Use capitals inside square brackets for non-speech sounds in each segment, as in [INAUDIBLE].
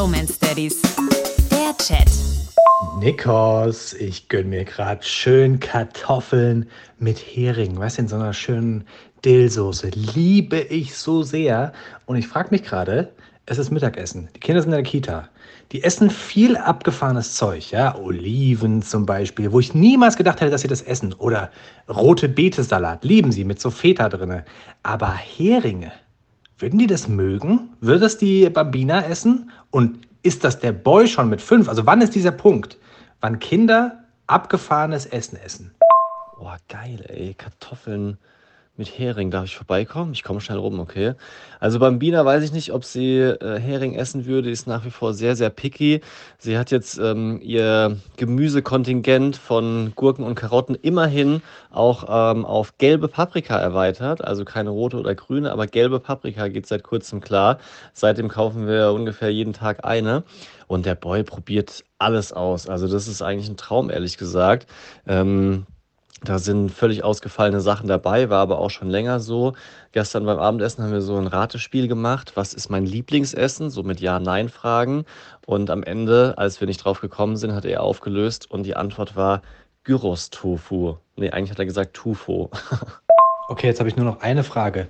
Bromance Daddies. Der Chat. Nikos, ich gönn mir gerade schön Kartoffeln mit Hering, du, in so einer schönen Dillsoße. Liebe ich so sehr. Und ich frage mich gerade, es ist Mittagessen. Die Kinder sind in der Kita. Die essen viel abgefahrenes Zeug, ja, Oliven zum Beispiel, wo ich niemals gedacht hätte, dass sie das essen. Oder rote Betesalat, lieben sie mit so Feta drinne. Aber Heringe, würden die das mögen? Würde das die Bambina essen? Und ist das der Boy schon mit fünf? Also wann ist dieser Punkt, wann Kinder abgefahrenes Essen essen? Boah, geil, ey. Kartoffeln mit Hering. Darf ich vorbeikommen? Ich komme schnell rum, okay. Also Bambina weiß ich nicht, ob sie äh, Hering essen würde. Die ist nach wie vor sehr, sehr picky. Sie hat jetzt ähm, ihr Gemüsekontingent von Gurken und Karotten immerhin auch ähm, auf gelbe Paprika erweitert. Also keine rote oder grüne, aber gelbe Paprika geht seit kurzem klar. Seitdem kaufen wir ungefähr jeden Tag eine. Und der Boy probiert alles aus. Also das ist eigentlich ein Traum, ehrlich gesagt. Ähm, da sind völlig ausgefallene Sachen dabei, war aber auch schon länger so. Gestern beim Abendessen haben wir so ein Ratespiel gemacht. Was ist mein Lieblingsessen? So mit Ja-Nein-Fragen. Und am Ende, als wir nicht drauf gekommen sind, hat er aufgelöst und die Antwort war Gyros-Tofu. Nee, eigentlich hat er gesagt Tufo. [LAUGHS] Okay, jetzt habe ich nur noch eine Frage.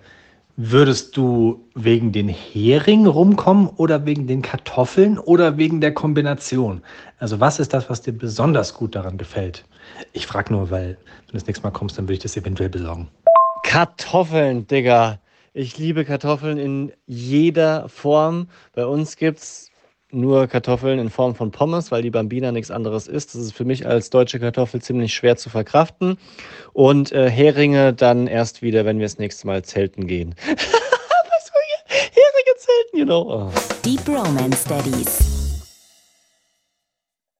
Würdest du wegen den Hering rumkommen oder wegen den Kartoffeln oder wegen der Kombination? Also was ist das, was dir besonders gut daran gefällt? Ich frage nur, weil wenn du das nächste Mal kommst, dann würde ich das eventuell besorgen. Kartoffeln, Digga. Ich liebe Kartoffeln in jeder Form. Bei uns gibt es nur Kartoffeln in Form von Pommes, weil die Bambina nichts anderes ist. Das ist für mich als deutsche Kartoffel ziemlich schwer zu verkraften. Und äh, Heringe dann erst wieder, wenn wir das nächste Mal zelten gehen. [LAUGHS] Was Heringe zelten, you know. Oh. Die Bromance Daddies.